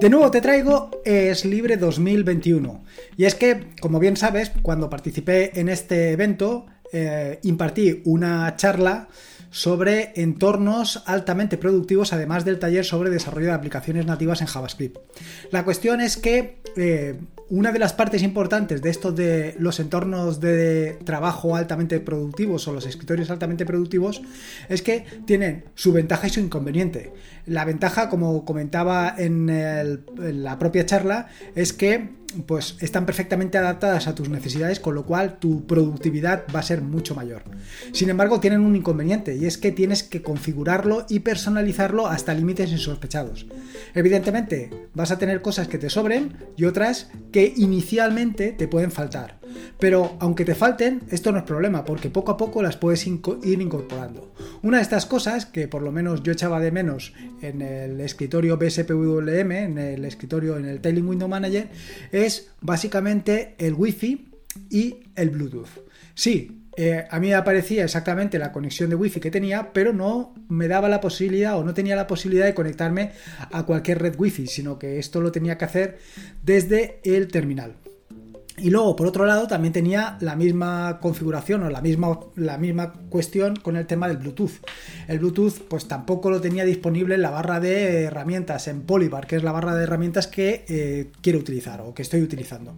De nuevo te traigo Es Libre 2021. Y es que, como bien sabes, cuando participé en este evento, eh, impartí una charla sobre entornos altamente productivos, además del taller sobre desarrollo de aplicaciones nativas en JavaScript. La cuestión es que eh, una de las partes importantes de estos de los entornos de trabajo altamente productivos o los escritorios altamente productivos es que tienen su ventaja y su inconveniente. La ventaja, como comentaba en, en la propia charla, es que pues están perfectamente adaptadas a tus necesidades, con lo cual tu productividad va a ser mucho mayor. Sin embargo, tienen un inconveniente y es que tienes que configurarlo y personalizarlo hasta límites insospechados. Evidentemente, vas a tener cosas que te sobren y otras que inicialmente te pueden faltar. Pero aunque te falten, esto no es problema, porque poco a poco las puedes ir incorporando. Una de estas cosas, que por lo menos yo echaba de menos en el escritorio BSPWM, en el escritorio, en el Tailing Window Manager, es básicamente el Wi-Fi y el Bluetooth. Sí, eh, a mí me aparecía exactamente la conexión de Wi-Fi que tenía, pero no me daba la posibilidad o no tenía la posibilidad de conectarme a cualquier red Wi-Fi, sino que esto lo tenía que hacer desde el terminal. Y luego, por otro lado, también tenía la misma configuración o la misma, la misma cuestión con el tema del Bluetooth. El Bluetooth, pues tampoco lo tenía disponible en la barra de herramientas, en Polybar, que es la barra de herramientas que eh, quiero utilizar o que estoy utilizando.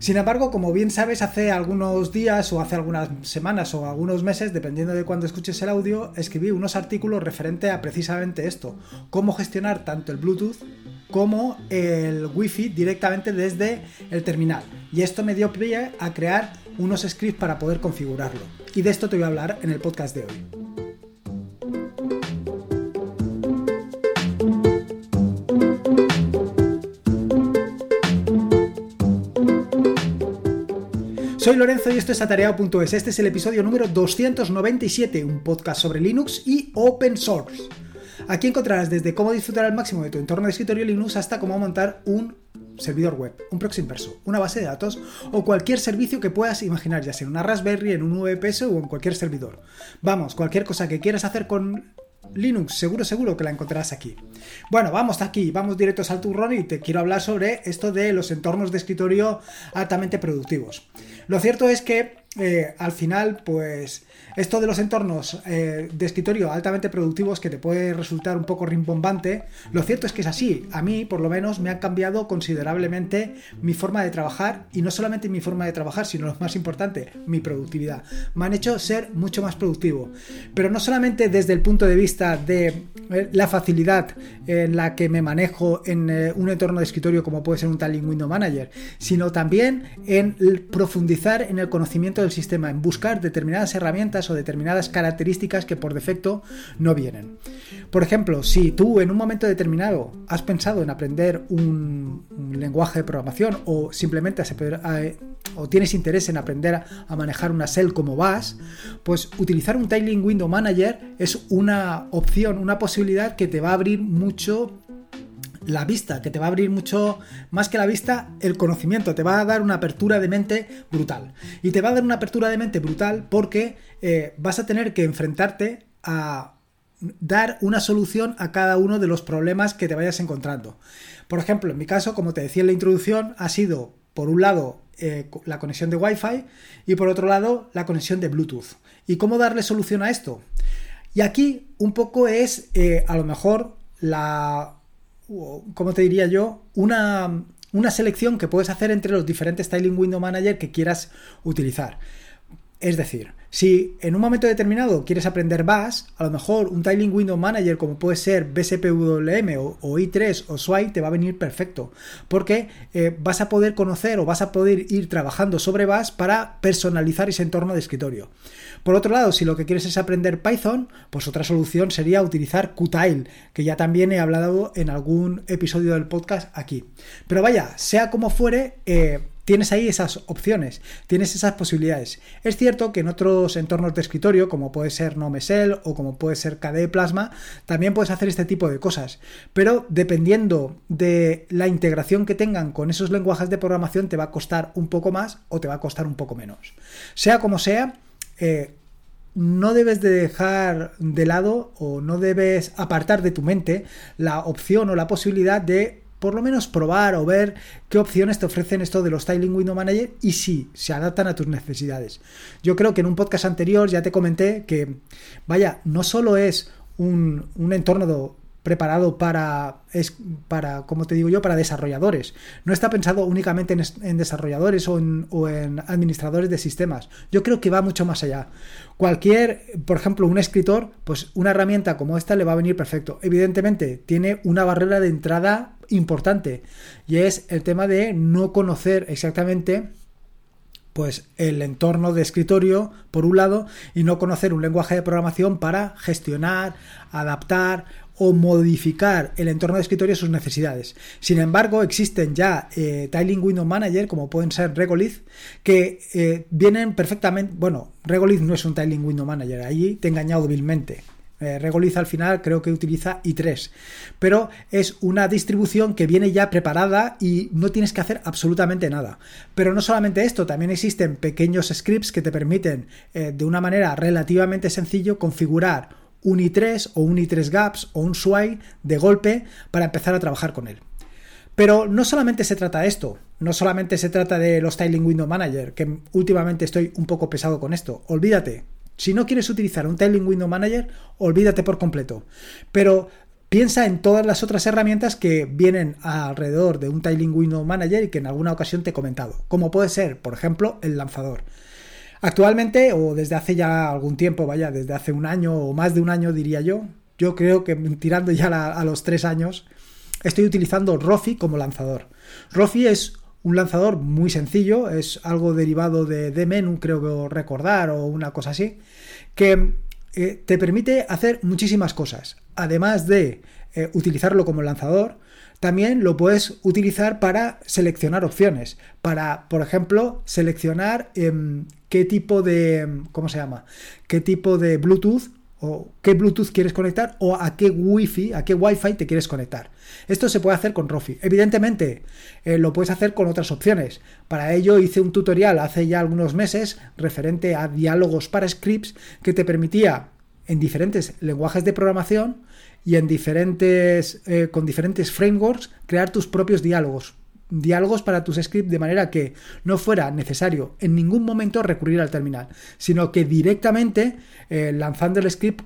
Sin embargo, como bien sabes, hace algunos días o hace algunas semanas o algunos meses, dependiendo de cuándo escuches el audio, escribí unos artículos referente a precisamente esto, cómo gestionar tanto el Bluetooth como el Wi-Fi directamente desde el terminal. Y esto me dio pie a crear unos scripts para poder configurarlo. Y de esto te voy a hablar en el podcast de hoy. Soy Lorenzo y esto es atareado.es. Este es el episodio número 297, un podcast sobre Linux y open source. Aquí encontrarás desde cómo disfrutar al máximo de tu entorno de escritorio Linux hasta cómo montar un servidor web, un proxy inverso, una base de datos o cualquier servicio que puedas imaginar, ya sea en una Raspberry, en un VPS o en cualquier servidor. Vamos, cualquier cosa que quieras hacer con Linux, seguro, seguro que la encontrarás aquí. Bueno, vamos aquí, vamos directos al turrón y te quiero hablar sobre esto de los entornos de escritorio altamente productivos. Lo cierto es que eh, al final, pues esto de los entornos eh, de escritorio altamente productivos que te puede resultar un poco rimbombante, lo cierto es que es así. A mí, por lo menos, me ha cambiado considerablemente mi forma de trabajar y no solamente mi forma de trabajar, sino lo más importante, mi productividad. Me han hecho ser mucho más productivo. Pero no solamente desde el punto de vista de eh, la facilidad en la que me manejo en un entorno de escritorio como puede ser un Taling Window Manager, sino también en profundizar en el conocimiento del sistema en buscar determinadas herramientas o determinadas características que por defecto no vienen. Por ejemplo, si tú en un momento determinado has pensado en aprender un, lenguaje de programación o simplemente o tienes interés en aprender a, manejar una shell como vas, pues utilizar un Tiling Window Manager es una opción, una posibilidad que te va a abrir mucho la vista, que te va a abrir mucho más que la vista, el conocimiento, te va a dar una apertura de mente brutal. Y te va a dar una apertura de mente brutal porque eh, vas a tener que enfrentarte a dar una solución a cada uno de los problemas que te vayas encontrando. Por ejemplo, en mi caso, como te decía en la introducción, ha sido, por un lado, eh, la conexión de Wi-Fi y por otro lado, la conexión de Bluetooth. ¿Y cómo darle solución a esto? Y aquí un poco es, eh, a lo mejor, la como te diría yo, una, una selección que puedes hacer entre los diferentes Styling Window Manager que quieras utilizar. Es decir, si en un momento determinado quieres aprender Bash, a lo mejor un Tiling Window Manager como puede ser BSPWM o, i3 o SWI te va a venir perfecto, porque eh, vas a poder conocer o vas a poder ir trabajando sobre Bash para personalizar ese entorno de escritorio. Por otro lado, si lo que quieres es aprender Python, pues otra solución sería utilizar Qtile, que ya también he hablado en algún episodio del podcast aquí. Pero vaya, sea como fuere, eh, tienes ahí esas opciones, tienes esas posibilidades. Es cierto que en otros entornos de escritorio, como puede ser NoMesel o como puede ser KDE Plasma, también puedes hacer este tipo de cosas, pero dependiendo de la integración que tengan con esos lenguajes de programación, te va a costar un poco más o te va a costar un poco menos. Sea como sea, eh, no debes de dejar de lado o no debes apartar de tu mente la opción o la posibilidad de por lo menos probar o ver qué opciones te ofrecen esto de los Styling Window Manager y si se adaptan a tus necesidades. Yo creo que en un podcast anterior ya te comenté que, vaya, no solo es un, un entorno preparado para, es, para, como te digo yo, para desarrolladores. No está pensado únicamente en, desarrolladores o en, o en, administradores de sistemas. Yo creo que va mucho más allá. Cualquier, por ejemplo, un escritor, pues una herramienta como esta le va a venir perfecto. Evidentemente, tiene una barrera de entrada importante y es el tema de no conocer exactamente pues el entorno de escritorio por un lado y no conocer un lenguaje de programación para gestionar, adaptar o modificar el entorno de escritorio a sus necesidades. Sin embargo, existen ya eh, Tiling Window Manager, como pueden ser Regolith, que eh, vienen perfectamente. Bueno, Regolith no es un Tiling Window Manager, allí te he engañado débilmente. Eh, Regolith al final creo que utiliza i3, pero es una distribución que viene ya preparada y no tienes que hacer absolutamente nada. Pero no solamente esto, también existen pequeños scripts que te permiten de una manera relativamente sencillo configurar un i3 o un i3 gaps o un SWI de golpe para empezar a trabajar con él. Pero no solamente se trata de esto, no solamente se trata de los Styling Window Manager, que últimamente estoy un poco pesado con esto. Olvídate. Si no quieres utilizar un Styling Window Manager, olvídate por completo. Pero piensa en todas las otras herramientas que vienen alrededor de un Tiling Window Manager y que en alguna ocasión te he comentado, como puede ser, por ejemplo, el lanzador. Actualmente, o desde hace ya algún tiempo, vaya, desde hace un año o más de un año diría yo, yo creo que tirando ya a los tres años, estoy utilizando Rofi como lanzador. Rofi es un lanzador muy sencillo, es algo derivado de, de Menu, creo recordar, o una cosa así, que eh, te permite hacer muchísimas cosas. Además de eh, utilizarlo como lanzador, también lo puedes utilizar para seleccionar opciones, para, por ejemplo, seleccionar em, qué tipo de, em, ¿cómo se llama? ¿Qué tipo de Bluetooth o qué Bluetooth quieres conectar o a qué Wi-Fi, a qué Wi-Fi te quieres conectar. Esto se puede hacer con Rofi. Evidentemente, eh, lo puedes hacer con otras opciones. Para ello hice un tutorial hace ya algunos meses referente a diálogos para scripts que te permitía en diferentes lenguajes de programación y en diferentes, eh, con diferentes frameworks crear tus propios diálogos. Diálogos para tus scripts de manera que no fuera necesario en ningún momento recurrir al terminal, sino que directamente eh, lanzando el script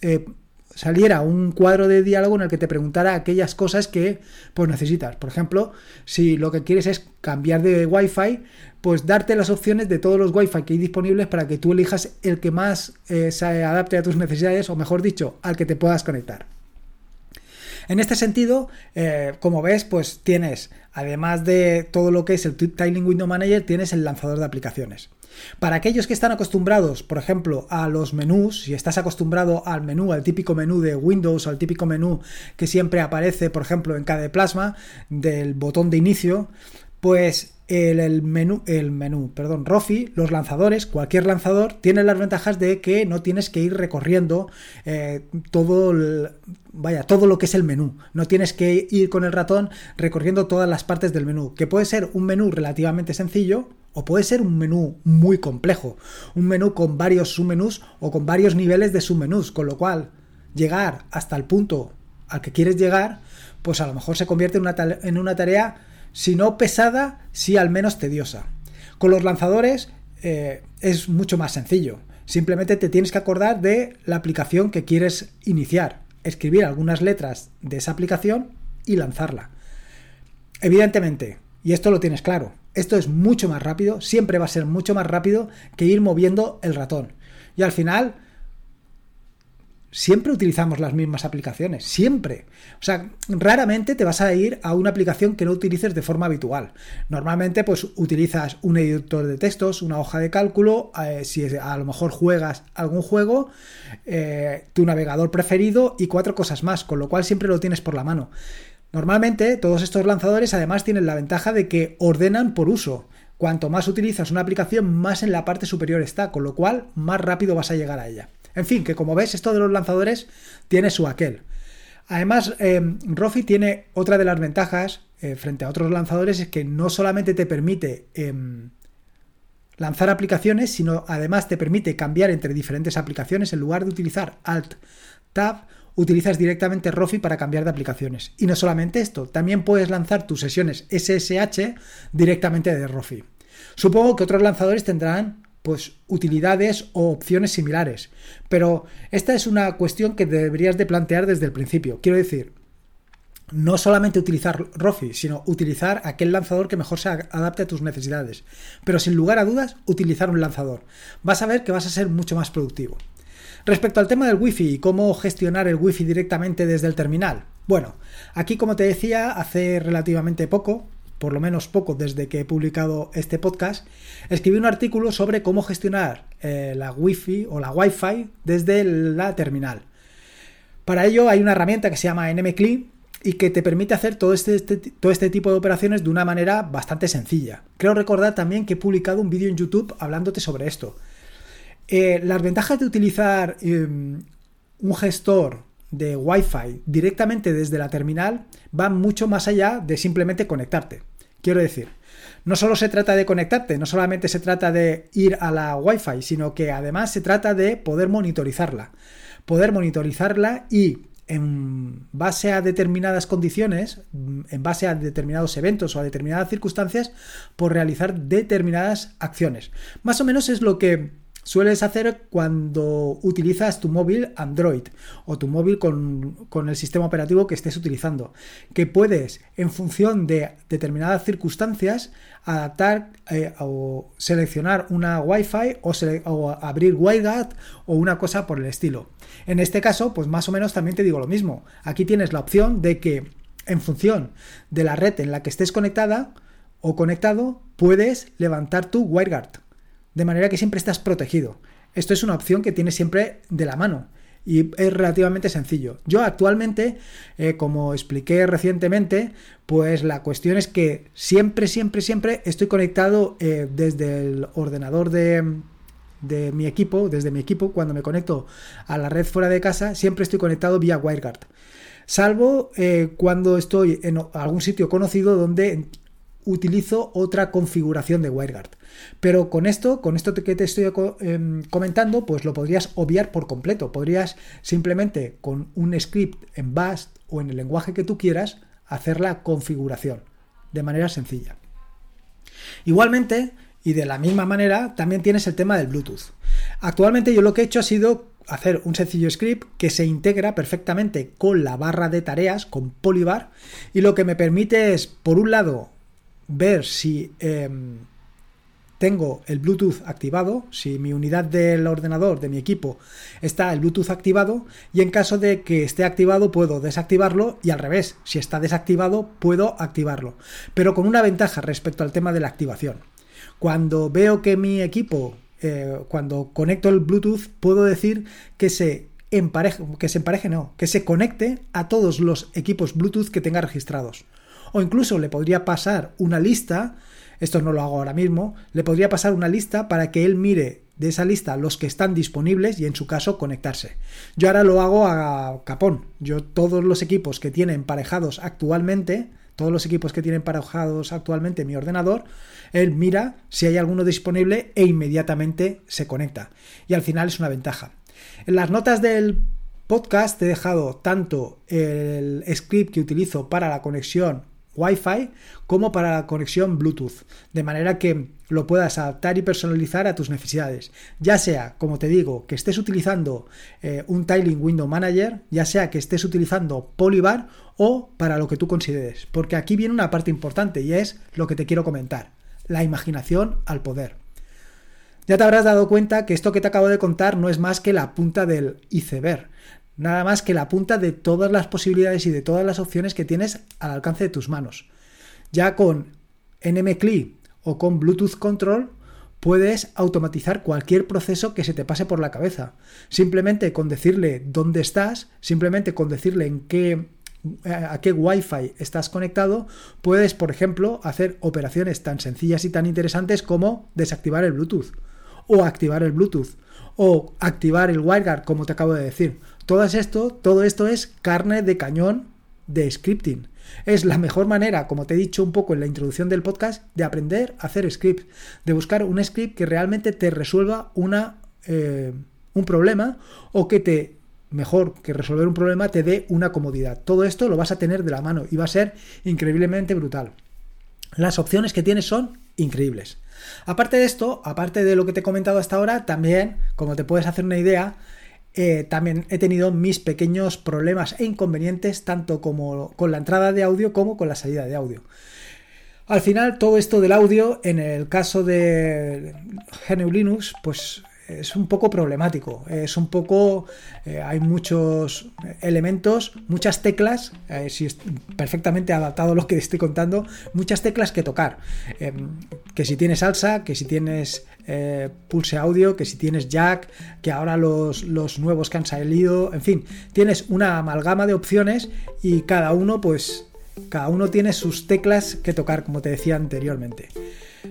eh, saliera un cuadro de diálogo en el que te preguntara aquellas cosas que pues necesitas. Por ejemplo, si lo que quieres es cambiar de Wi-Fi, pues darte las opciones de todos los Wi-Fi que hay disponibles para que tú elijas el que más eh, se adapte a tus necesidades o mejor dicho, al que te puedas conectar. En este sentido, eh, como ves, pues tienes, además de todo lo que es el Tiling Window Manager, tienes el lanzador de aplicaciones. Para aquellos que están acostumbrados, por ejemplo, a los menús, si estás acostumbrado al menú, al típico menú de Windows al típico menú que siempre aparece, por ejemplo, en cada plasma del botón de inicio, pues el, menú, el menú, perdón, Rofi, los lanzadores, cualquier lanzador, tiene las ventajas de que no tienes que ir recorriendo eh, todo, vaya, todo lo que es el menú. No tienes que ir con el ratón recorriendo todas las partes del menú, que puede ser un menú relativamente sencillo o puede ser un menú muy complejo, un menú con varios submenús o con varios niveles de submenús, con lo cual llegar hasta el punto al que quieres llegar, pues a lo mejor se convierte en una, tarea si no pesada, sí al menos tediosa. Con los lanzadores eh, es mucho más sencillo. Simplemente te tienes que acordar de la aplicación que quieres iniciar, escribir algunas letras de esa aplicación y lanzarla. Evidentemente, y esto lo tienes claro, esto es mucho más rápido, siempre va a ser mucho más rápido que ir moviendo el ratón. Y al final, siempre utilizamos las mismas aplicaciones, siempre. O sea, raramente te vas a ir a una aplicación que no utilices de forma habitual. Normalmente, pues utilizas un editor de textos, una hoja de cálculo, eh, si a lo mejor juegas algún juego, eh, tu navegador preferido y cuatro cosas más, con lo cual siempre lo tienes por la mano. Normalmente, todos estos lanzadores además tienen la ventaja de que ordenan por uso. Cuanto más utilizas una aplicación, más en la parte superior está, con lo cual más rápido vas a llegar a ella. En fin, que como ves, esto de los lanzadores tiene su aquel. Además, eh, Rofi tiene otra de las ventajas eh, frente a otros lanzadores, es que no solamente te permite em, lanzar aplicaciones, sino además te permite cambiar entre diferentes aplicaciones en lugar de utilizar Alt Tab utilizas directamente Rofi para cambiar de aplicaciones. Y no solamente esto, también puedes lanzar tus sesiones SSH directamente de Rofi. Supongo que otros lanzadores tendrán pues utilidades o opciones similares, pero esta es una cuestión que deberías de plantear desde el principio. Quiero decir, no solamente utilizar Rofi, sino utilizar aquel lanzador que mejor se adapte a tus necesidades. Pero sin lugar a dudas, utilizar un lanzador. Vas a ver que vas a ser mucho más productivo. Respecto al tema del Wi-Fi y cómo gestionar el Wi-Fi directamente desde el terminal. Bueno, aquí como te decía, hace relativamente poco, por lo menos poco desde que he publicado este podcast, escribí un artículo sobre cómo gestionar eh, la Wi-Fi o la Wi-Fi desde la terminal. Para ello hay una herramienta que se llama NMCLI y que te permite hacer todo este, este, todo este tipo de operaciones de una manera bastante sencilla. Creo recordar también que he publicado un vídeo en YouTube hablándote sobre esto. Eh, las ventajas de utilizar em, un gestor de Wi-Fi directamente desde la terminal van mucho más allá de simplemente conectarte. Quiero decir, no solo se trata de conectarte, no solamente se trata de ir a la Wi-Fi, sino que además se trata de poder monitorizarla. Poder monitorizarla y en base a determinadas condiciones, en base a determinados eventos o a determinadas circunstancias, por realizar determinadas acciones. Más o menos es lo que sueles hacer cuando utilizas tu móvil Android o tu móvil con, el sistema operativo que estés utilizando, que puedes, en función de determinadas circunstancias, adaptar eh, o seleccionar una Wi-Fi o, o abrir WireGuard o una cosa por el estilo. En este caso, pues más o menos también te digo lo mismo. Aquí tienes la opción de que en función de la red en la que estés conectada o conectado, puedes levantar tu WireGuard de manera que siempre estás protegido. Esto es una opción que tienes siempre de la mano y es relativamente sencillo. Yo actualmente, eh, como expliqué recientemente, pues la cuestión es que siempre, siempre, siempre estoy conectado eh, desde el ordenador de, de mi equipo, desde mi equipo, cuando me conecto a la red fuera de casa, siempre estoy conectado vía WireGuard. Salvo eh, cuando estoy en algún sitio conocido donde utilizo otra configuración de WireGuard. Pero con esto, con esto que te estoy em, comentando, pues lo podrías obviar por completo. Podrías simplemente con un script en Bash o en el lenguaje que tú quieras hacer la configuración de manera sencilla. Igualmente, y de la misma manera, también tienes el tema del Bluetooth. Actualmente yo lo que he hecho ha sido hacer un sencillo script que se integra perfectamente con la barra de tareas, con Polybar, y lo que me permite es, por un lado, ver si em, tengo el Bluetooth activado, si mi unidad del ordenador de mi equipo está el Bluetooth activado y en caso de que esté activado puedo desactivarlo y al revés, si está desactivado puedo activarlo, pero con una ventaja respecto al tema de la activación. Cuando veo que mi equipo, eh, cuando conecto el Bluetooth, puedo decir que se empareje, que se empareje no, que se conecte a todos los equipos Bluetooth que tenga registrados o incluso le podría pasar una lista, esto no lo hago ahora mismo, le podría pasar una lista para que él mire de esa lista los que están disponibles y en su caso conectarse. Yo ahora lo hago a capón. Yo todos los equipos que tienen emparejados actualmente, todos los equipos que tienen emparejados actualmente mi ordenador, él mira si hay alguno disponible e inmediatamente se conecta. Y al final es una ventaja. En las notas del podcast he dejado tanto el script que utilizo para la conexión Wi-Fi como para la conexión Bluetooth, de manera que lo puedas adaptar y personalizar a tus necesidades. Ya sea, como te digo, que estés utilizando eh, un Tiling Window Manager, ya sea que estés utilizando Polybar o para lo que tú consideres. Porque aquí viene una parte importante y es lo que te quiero comentar, la imaginación al poder. Ya te habrás dado cuenta que esto que te acabo de contar no es más que la punta del iceberg nada más que la punta de todas las posibilidades y de todas las opciones que tienes al alcance de tus manos. Ya con NMCLI o con Bluetooth Control puedes automatizar cualquier proceso que se te pase por la cabeza. Simplemente con decirle dónde estás, simplemente con decirle en qué a qué Wi-Fi estás conectado, puedes, por ejemplo, hacer operaciones tan sencillas y tan interesantes como desactivar el Bluetooth o activar el Bluetooth o activar el WireGuard, como te acabo de decir. Todo esto, todo esto es carne de cañón de scripting. Es la mejor manera, como te he dicho un poco en la introducción del podcast, de aprender a hacer script, de buscar un script que realmente te resuelva una, eh, un problema o que te mejor que resolver un problema, te dé una comodidad. Todo esto lo vas a tener de la mano y va a ser increíblemente brutal. Las opciones que tienes son increíbles. Aparte de esto, aparte de lo que te he comentado hasta ahora, también, como te puedes hacer una idea, eh, también he tenido mis pequeños problemas e inconvenientes tanto como con la entrada de audio como con la salida de audio. Al final, todo esto del audio, en el caso de GNU Linux, pues es un poco problemático. Es un poco. Eh, hay muchos elementos, muchas teclas, eh, si es perfectamente adaptado a lo que estoy contando, muchas teclas que tocar. Em, que si tienes salsa, que si tienes eh, pulse audio, que si tienes jack, que ahora los, los nuevos que han salido, en fin, tienes una amalgama de opciones y cada uno, pues. Cada uno tiene sus teclas que tocar, como te decía anteriormente.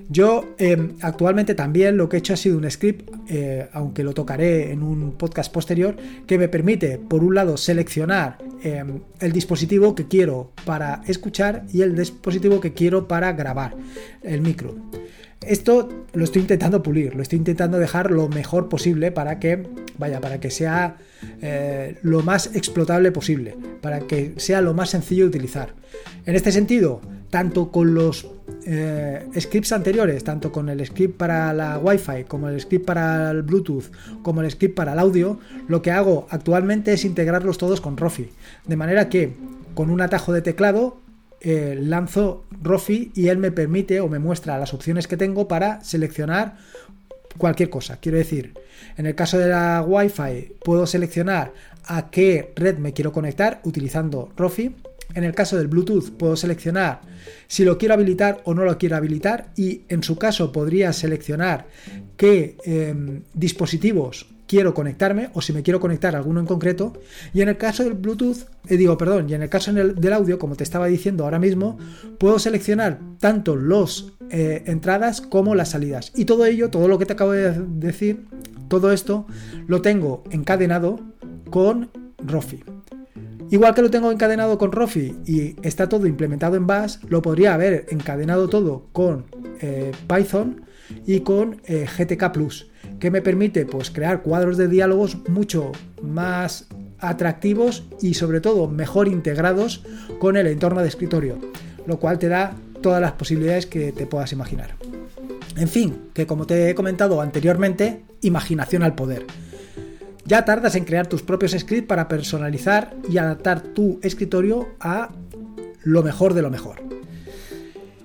Yo em, actualmente también lo que he hecho ha sido un script, eh, aunque lo tocaré en un podcast posterior, que me permite, por un lado, seleccionar em, el dispositivo que quiero para escuchar y el dispositivo que quiero para grabar, el micro. Esto lo estoy intentando pulir, lo estoy intentando dejar lo mejor posible para que, vaya, para que sea eh, lo más explotable posible, para que sea lo más sencillo de utilizar. En este sentido, tanto con los eh, scripts anteriores, tanto con el script para la Wi-Fi, como el script para el Bluetooth, como el script para el audio, lo que hago actualmente es integrarlos todos con Rofi. De manera que con un atajo de teclado eh, lanzo Rofi y él me permite o me muestra las opciones que tengo para seleccionar cualquier cosa. Quiero decir, en el caso de la Wi-Fi puedo seleccionar a qué red me quiero conectar utilizando Rofi en el caso del Bluetooth puedo seleccionar si lo quiero habilitar o no lo quiero habilitar y en su caso podría seleccionar qué em, dispositivos quiero conectarme o si me quiero conectar a alguno en concreto. Y en el caso del Bluetooth eh, digo perdón y en el caso del audio como te estaba diciendo ahora mismo puedo seleccionar tanto los eh, entradas como las salidas. Y todo ello todo lo que te acabo de decir todo esto lo tengo encadenado con Rofi Igual que lo tengo encadenado con Rofi y está todo implementado en Bash, lo podría haber encadenado todo con eh, Python y con eh, GTK Plus, que me permite pues, crear cuadros de diálogos mucho más atractivos y sobre todo mejor integrados con el entorno de escritorio, lo cual te da todas las posibilidades que te puedas imaginar. En fin, que como te he comentado anteriormente, imaginación al poder. Ya tardas en crear tus propios scripts para personalizar y adaptar tu escritorio a lo mejor de lo mejor.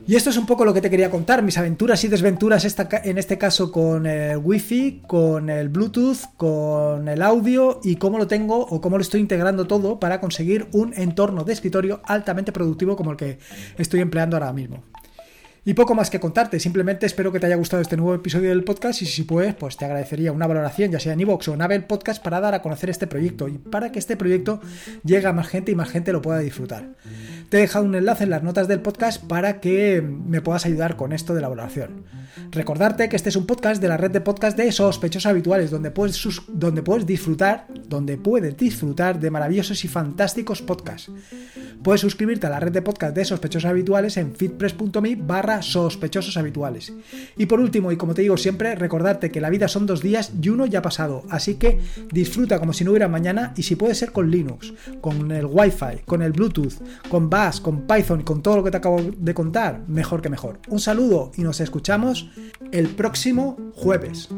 Y esto es un poco lo que te quería contar, mis aventuras y desventuras en este caso con el Wi-Fi, con el Bluetooth, con el audio y cómo lo tengo o cómo lo estoy integrando todo para conseguir un entorno de escritorio altamente productivo como el que estoy empleando ahora mismo. Y poco más que contarte, simplemente espero que te haya gustado este nuevo episodio del podcast y si puedes, pues te agradecería una valoración, ya sea en iVoox o en Apple Podcast, para dar a conocer este proyecto y para que este proyecto llegue a más gente y más gente lo pueda disfrutar. Te he dejado un enlace en las notas del podcast para que me puedas ayudar con esto de la valoración. Recordarte que este es un podcast de la red de podcast de sospechosos habituales, donde puedes, donde puedes disfrutar, donde puedes disfrutar de maravillosos y fantásticos podcasts. Puedes suscribirte a la red de podcast de sospechosos habituales en fitpress.me barra sospechosos habituales. Y por último, y como te digo siempre, recordarte que la vida son dos días y uno ya ha pasado, así que disfruta como si no hubiera mañana y si puede ser con Linux, con el Wi-Fi, con el Bluetooth, con Bash, con Python con todo lo que te acabo de contar, mejor que mejor. Un saludo y nos escuchamos el próximo jueves.